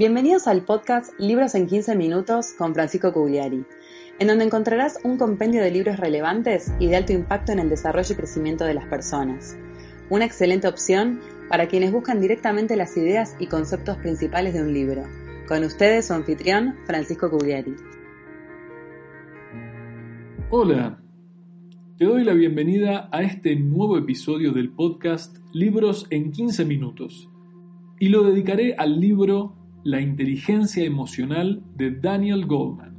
Bienvenidos al podcast Libros en 15 Minutos con Francisco Cugliari, en donde encontrarás un compendio de libros relevantes y de alto impacto en el desarrollo y crecimiento de las personas. Una excelente opción para quienes buscan directamente las ideas y conceptos principales de un libro. Con ustedes su anfitrión, Francisco Cugliari. Hola, te doy la bienvenida a este nuevo episodio del podcast Libros en 15 Minutos y lo dedicaré al libro la inteligencia emocional de Daniel Goldman.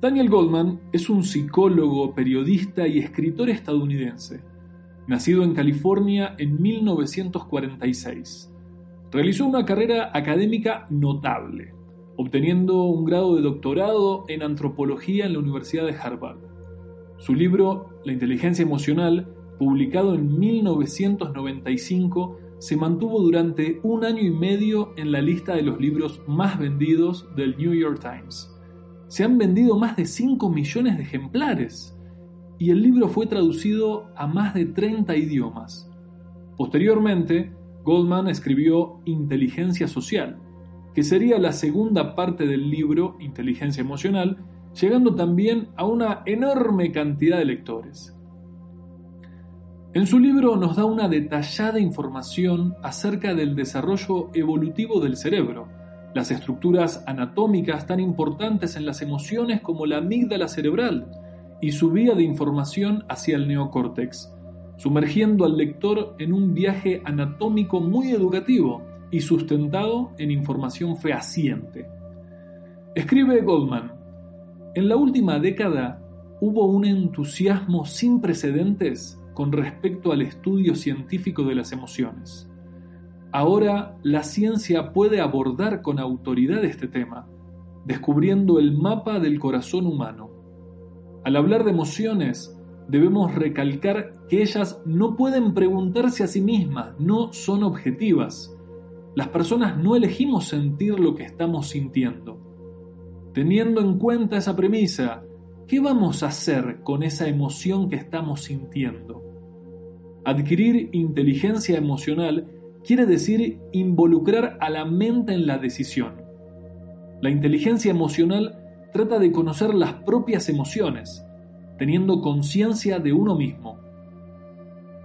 Daniel Goldman es un psicólogo, periodista y escritor estadounidense, nacido en California en 1946. Realizó una carrera académica notable, obteniendo un grado de doctorado en antropología en la Universidad de Harvard. Su libro, La inteligencia emocional, publicado en 1995, se mantuvo durante un año y medio en la lista de los libros más vendidos del New York Times. Se han vendido más de 5 millones de ejemplares y el libro fue traducido a más de 30 idiomas. Posteriormente, Goldman escribió Inteligencia Social, que sería la segunda parte del libro Inteligencia Emocional, llegando también a una enorme cantidad de lectores. En su libro nos da una detallada información acerca del desarrollo evolutivo del cerebro, las estructuras anatómicas tan importantes en las emociones como la amígdala cerebral y su vía de información hacia el neocórtex, sumergiendo al lector en un viaje anatómico muy educativo y sustentado en información fehaciente. Escribe Goldman, en la última década hubo un entusiasmo sin precedentes con respecto al estudio científico de las emociones. Ahora la ciencia puede abordar con autoridad este tema, descubriendo el mapa del corazón humano. Al hablar de emociones, debemos recalcar que ellas no pueden preguntarse a sí mismas, no son objetivas. Las personas no elegimos sentir lo que estamos sintiendo. Teniendo en cuenta esa premisa, ¿qué vamos a hacer con esa emoción que estamos sintiendo? Adquirir inteligencia emocional quiere decir involucrar a la mente en la decisión. La inteligencia emocional trata de conocer las propias emociones, teniendo conciencia de uno mismo.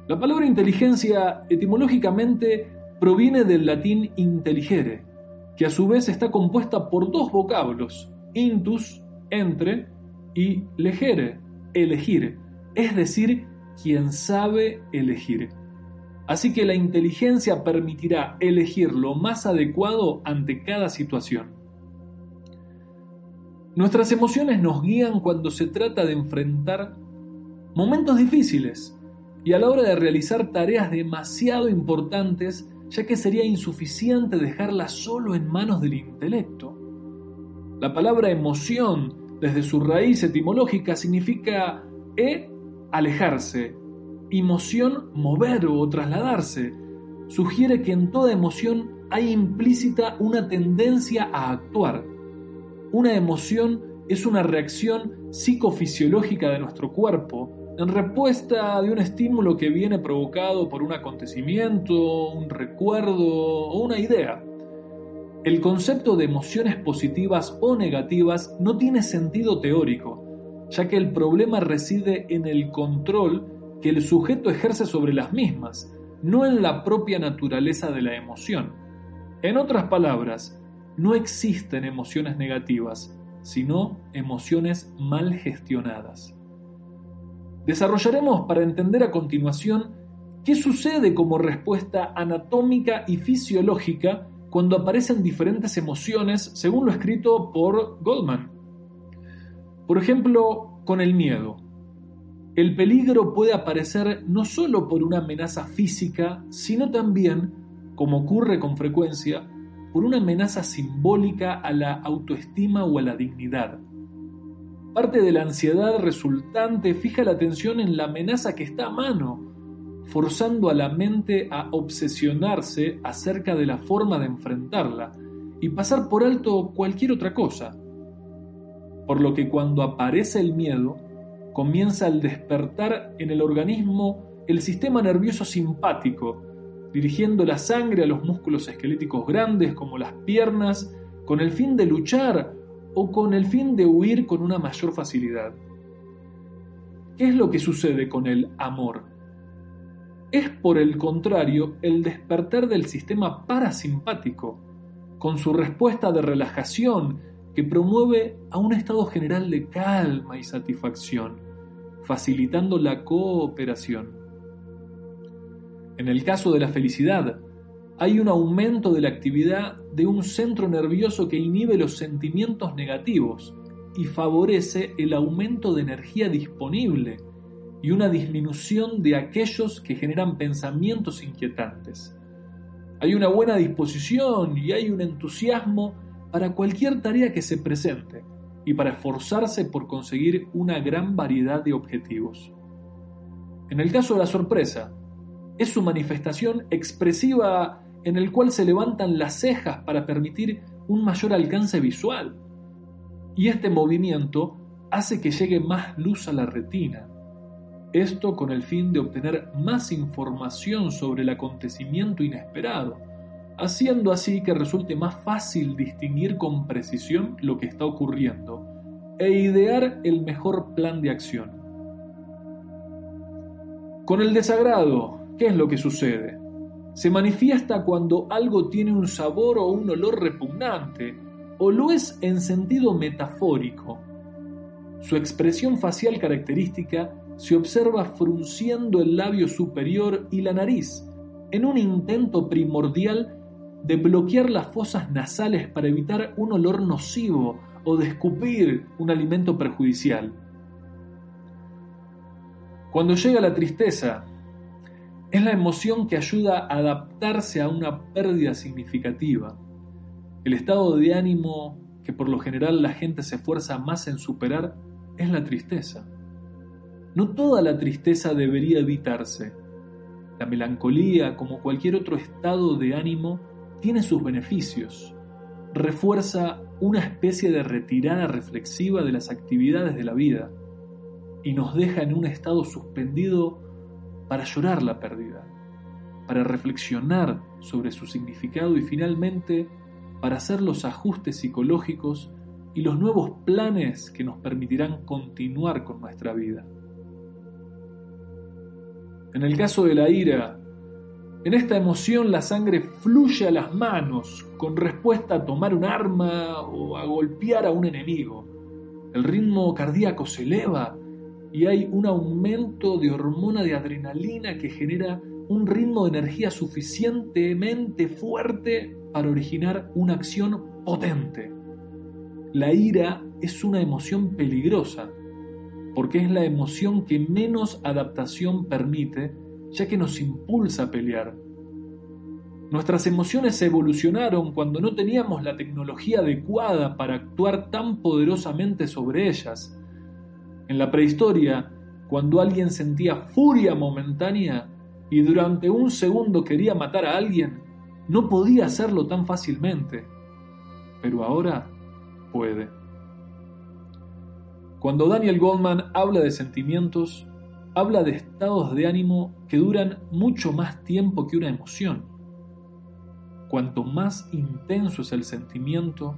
La palabra inteligencia etimológicamente proviene del latín intelligere, que a su vez está compuesta por dos vocablos, intus, entre, y legere, elegir, es decir, quien sabe elegir. Así que la inteligencia permitirá elegir lo más adecuado ante cada situación. Nuestras emociones nos guían cuando se trata de enfrentar momentos difíciles y a la hora de realizar tareas demasiado importantes, ya que sería insuficiente dejarlas solo en manos del intelecto. La palabra emoción, desde su raíz etimológica, significa e alejarse, emoción mover o trasladarse. Sugiere que en toda emoción hay implícita una tendencia a actuar. Una emoción es una reacción psicofisiológica de nuestro cuerpo en respuesta de un estímulo que viene provocado por un acontecimiento, un recuerdo o una idea. El concepto de emociones positivas o negativas no tiene sentido teórico, ya que el problema reside en el control que el sujeto ejerce sobre las mismas, no en la propia naturaleza de la emoción. En otras palabras, no existen emociones negativas, sino emociones mal gestionadas. Desarrollaremos para entender a continuación qué sucede como respuesta anatómica y fisiológica cuando aparecen diferentes emociones según lo escrito por Goldman Por ejemplo, con el miedo. El peligro puede aparecer no solo por una amenaza física, sino también, como ocurre con frecuencia, por una amenaza simbólica a la autoestima o a la dignidad. Parte de la ansiedad resultante fija la atención en la amenaza que está a mano, forzando a la mente a obsesionarse acerca de la forma de enfrentarla y pasar por alto cualquier otra cosa. Por lo que cuando aparece el miedo, comienza el despertar en el organismo el sistema nervioso simpático, dirigiendo la sangre a los músculos esqueléticos grandes como las piernas, con el fin de luchar o con el fin de huir con una mayor facilidad. ¿Qué es lo que sucede con el amor? Es por el contrario el despertar del sistema parasimpático, con su respuesta de relajación que promueve a un estado general de calma y satisfacción, facilitando la cooperación. En el caso de la felicidad, hay un aumento de la actividad de un centro nervioso que inhibe los sentimientos negativos y favorece el aumento de energía disponible y una disminución de aquellos que generan pensamientos inquietantes. Hay una buena disposición y hay un entusiasmo para cualquier tarea que se presente y para esforzarse por conseguir una gran variedad de objetivos. En el caso de la sorpresa, es su manifestación expresiva en el cual se levantan las cejas para permitir un mayor alcance visual. Y este movimiento hace que llegue más luz a la retina, esto con el fin de obtener más información sobre el acontecimiento inesperado, haciendo así que resulte más fácil distinguir con precisión lo que está ocurriendo e idear el mejor plan de acción. Con el desagrado, ¿qué es lo que sucede? Se manifiesta cuando algo tiene un sabor o un olor repugnante, o lo es en sentido metafórico. Su expresión facial característica se observa frunciendo el labio superior y la nariz, en un intento primordial de bloquear las fosas nasales para evitar un olor nocivo o de escupir un alimento perjudicial. Cuando llega la tristeza, es la emoción que ayuda a adaptarse a una pérdida significativa. El estado de ánimo que por lo general la gente se esfuerza más en superar es la tristeza. No toda la tristeza debería evitarse. La melancolía, como cualquier otro estado de ánimo, tiene sus beneficios. Refuerza una especie de retirada reflexiva de las actividades de la vida y nos deja en un estado suspendido para llorar la pérdida, para reflexionar sobre su significado y finalmente para hacer los ajustes psicológicos y los nuevos planes que nos permitirán continuar con nuestra vida. En el caso de la ira, en esta emoción la sangre fluye a las manos con respuesta a tomar un arma o a golpear a un enemigo. El ritmo cardíaco se eleva y hay un aumento de hormona de adrenalina que genera un ritmo de energía suficientemente fuerte para originar una acción potente. La ira es una emoción peligrosa porque es la emoción que menos adaptación permite, ya que nos impulsa a pelear. Nuestras emociones evolucionaron cuando no teníamos la tecnología adecuada para actuar tan poderosamente sobre ellas. En la prehistoria, cuando alguien sentía furia momentánea y durante un segundo quería matar a alguien, no podía hacerlo tan fácilmente. Pero ahora puede. Cuando Daniel Goldman habla de sentimientos, habla de estados de ánimo que duran mucho más tiempo que una emoción. Cuanto más intenso es el sentimiento,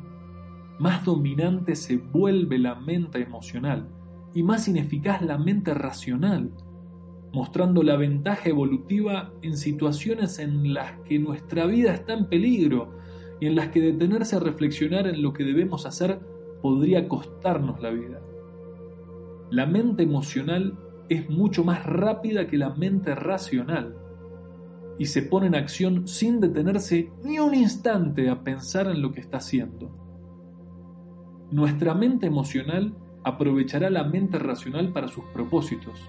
más dominante se vuelve la mente emocional y más ineficaz la mente racional, mostrando la ventaja evolutiva en situaciones en las que nuestra vida está en peligro y en las que detenerse a reflexionar en lo que debemos hacer podría costarnos la vida. La mente emocional es mucho más rápida que la mente racional y se pone en acción sin detenerse ni un instante a pensar en lo que está haciendo. Nuestra mente emocional aprovechará la mente racional para sus propósitos,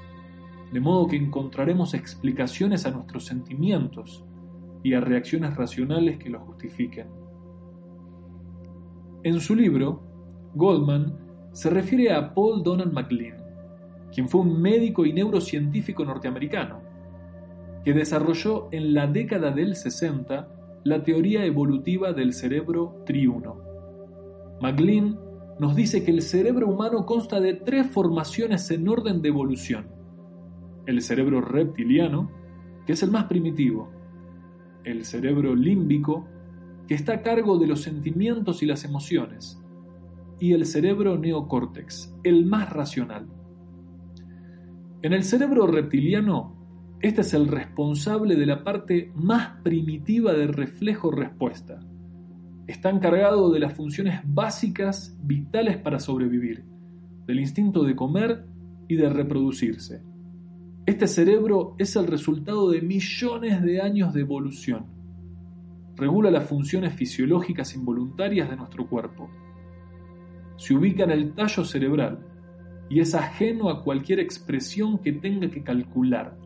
de modo que encontraremos explicaciones a nuestros sentimientos y a reacciones racionales que los justifiquen. En su libro, Goldman se refiere a Paul Donald MacLean, quien fue un médico y neurocientífico norteamericano, que desarrolló en la década del 60 la teoría evolutiva del cerebro triuno. MacLean nos dice que el cerebro humano consta de tres formaciones en orden de evolución. El cerebro reptiliano, que es el más primitivo. El cerebro límbico, que está a cargo de los sentimientos y las emociones. Y el cerebro neocórtex, el más racional. En el cerebro reptiliano, este es el responsable de la parte más primitiva del reflejo-respuesta está encargado de las funciones básicas vitales para sobrevivir, del instinto de comer y de reproducirse. Este cerebro es el resultado de millones de años de evolución. Regula las funciones fisiológicas involuntarias de nuestro cuerpo. Se ubica en el tallo cerebral y es ajeno a cualquier expresión que tenga que calcular.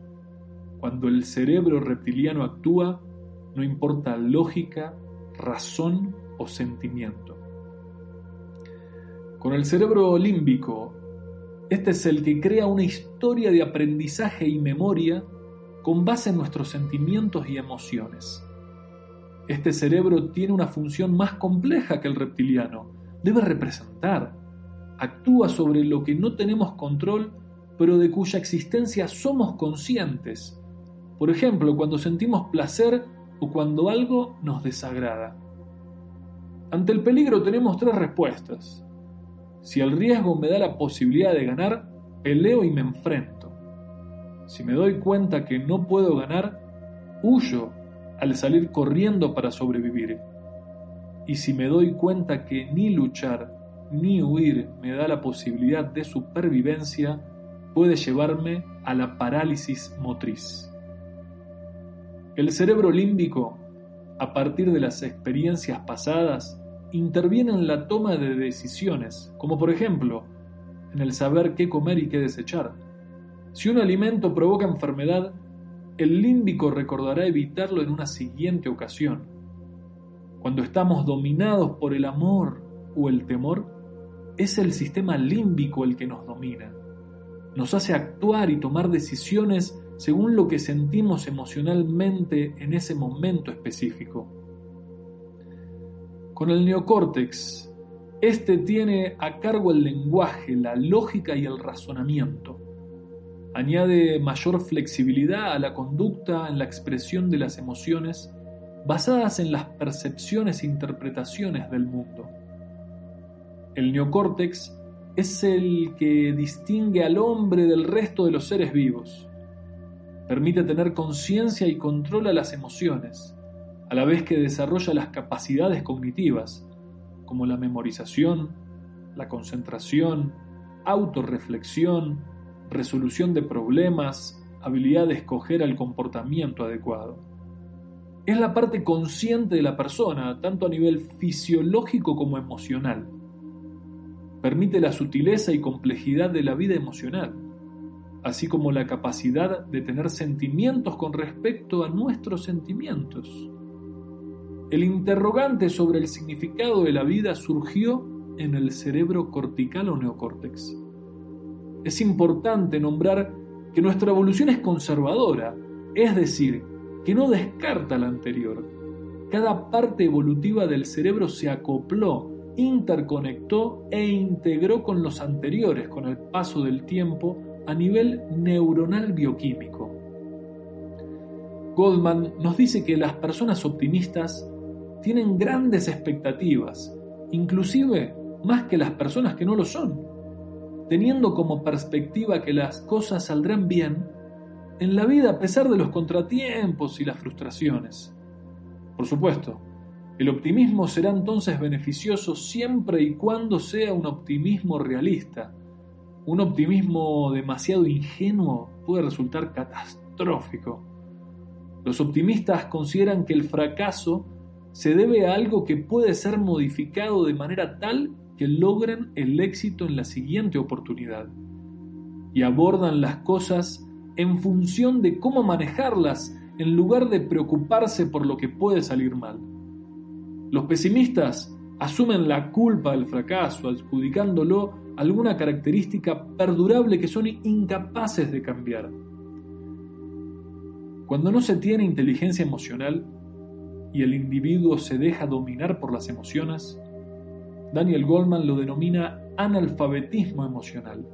Cuando el cerebro reptiliano actúa, no importa lógica, razón o sentimiento. Con el cerebro límbico, este es el que crea una historia de aprendizaje y memoria con base en nuestros sentimientos y emociones. Este cerebro tiene una función más compleja que el reptiliano. Debe representar, actúa sobre lo que no tenemos control, pero de cuya existencia somos conscientes. Por ejemplo, cuando sentimos placer o cuando algo nos desagrada. Ante el peligro tenemos tres respuestas. Si el riesgo me da la posibilidad de ganar, peleo y me enfrento. Si me doy cuenta que no puedo ganar, huyo al salir corriendo para sobrevivir. Y si me doy cuenta que ni luchar ni huir me da la posibilidad de supervivencia, puede llevarme a la parálisis motriz. El cerebro límbico, a partir de las experiencias pasadas, interviene en la toma de decisiones, como por ejemplo, en el saber qué comer y qué desechar. Si un alimento provoca enfermedad, el límbico recordará evitarlo en una siguiente ocasión. Cuando estamos dominados por el amor o el temor, es el sistema límbico el que nos domina. Nos hace actuar y tomar decisiones según lo que sentimos emocionalmente en ese momento específico. Con el neocórtex, este tiene a cargo el lenguaje, la lógica y el razonamiento. Añade mayor flexibilidad a la conducta en la expresión de las emociones basadas en las percepciones e interpretaciones del mundo. El neocórtex es el que distingue al hombre del resto de los seres vivos permite tener conciencia y controla las emociones, a la vez que desarrolla las capacidades cognitivas, como la memorización, la concentración, autorreflexión, resolución de problemas, habilidad de escoger el comportamiento adecuado. Es la parte consciente de la persona, tanto a nivel fisiológico como emocional. Permite la sutileza y complejidad de la vida emocional así como la capacidad de tener sentimientos con respecto a nuestros sentimientos. El interrogante sobre el significado de la vida surgió en el cerebro cortical o neocórtex. Es importante nombrar que nuestra evolución es conservadora, es decir, que no descarta la anterior. Cada parte evolutiva del cerebro se acopló, interconectó e integró con los anteriores con el paso del tiempo a nivel neuronal bioquímico. Goldman nos dice que las personas optimistas tienen grandes expectativas, inclusive más que las personas que no lo son, teniendo como perspectiva que las cosas saldrán bien en la vida a pesar de los contratiempos y las frustraciones. Por supuesto, el optimismo será entonces beneficioso siempre y cuando sea un optimismo realista, un optimismo demasiado ingenuo puede resultar catastrófico. Los optimistas consideran que el fracaso se debe a algo que puede ser modificado de manera tal que logren el éxito en la siguiente oportunidad y abordan las cosas en función de cómo manejarlas en lugar de preocuparse por lo que puede salir mal. Los pesimistas asumen la culpa del fracaso adjudicándolo alguna característica perdurable que son incapaces de cambiar. Cuando no se tiene inteligencia emocional y el individuo se deja dominar por las emociones, Daniel Goldman lo denomina analfabetismo emocional.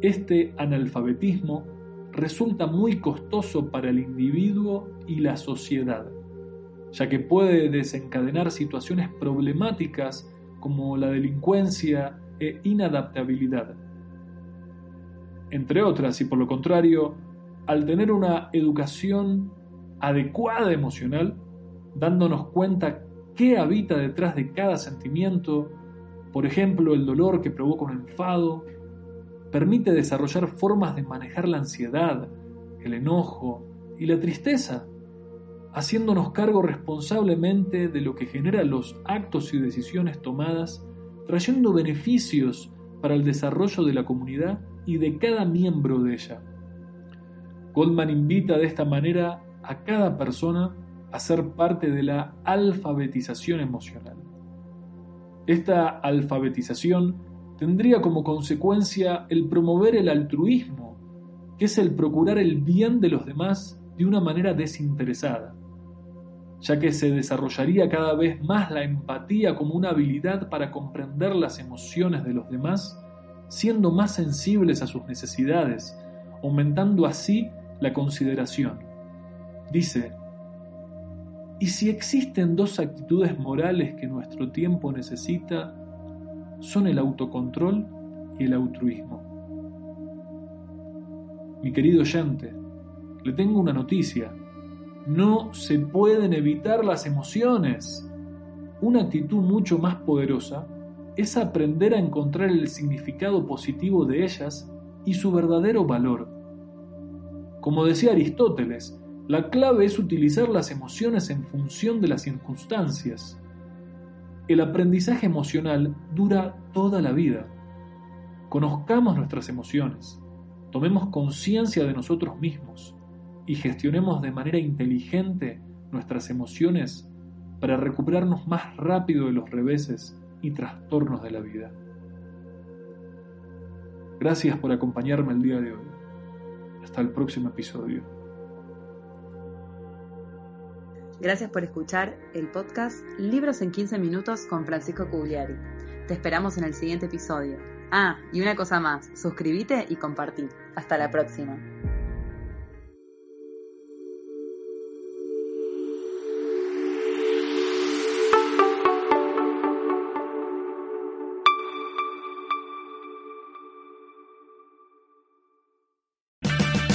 Este analfabetismo resulta muy costoso para el individuo y la sociedad, ya que puede desencadenar situaciones problemáticas como la delincuencia e inadaptabilidad. Entre otras, y por lo contrario, al tener una educación adecuada emocional, dándonos cuenta qué habita detrás de cada sentimiento, por ejemplo, el dolor que provoca un enfado, permite desarrollar formas de manejar la ansiedad, el enojo y la tristeza, haciéndonos cargo responsablemente de lo que genera los actos y decisiones tomadas, trayendo beneficios para el desarrollo de la comunidad y de cada miembro de ella. Goldman invita de esta manera a cada persona a ser parte de la alfabetización emocional. Esta alfabetización tendría como consecuencia el promover el altruismo, que es el procurar el bien de los demás de una manera desinteresada, ya que se desarrollaría cada vez más la empatía como una habilidad para comprender las emociones de los demás, siendo más sensibles a sus necesidades, aumentando así la consideración. Dice, ¿y si existen dos actitudes morales que nuestro tiempo necesita, son el autocontrol y el altruismo. Mi querido oyente, le tengo una noticia. No se pueden evitar las emociones. Una actitud mucho más poderosa es aprender a encontrar el significado positivo de ellas y su verdadero valor. Como decía Aristóteles, la clave es utilizar las emociones en función de las circunstancias. El aprendizaje emocional dura toda la vida. Conozcamos nuestras emociones, tomemos conciencia de nosotros mismos y gestionemos de manera inteligente nuestras emociones para recuperarnos más rápido de los reveses y trastornos de la vida. Gracias por acompañarme el día de hoy. Hasta el próximo episodio. Gracias por escuchar el podcast Libros en 15 minutos con Francisco Cugliari. Te esperamos en el siguiente episodio. Ah, y una cosa más, suscríbete y compartí. Hasta la próxima.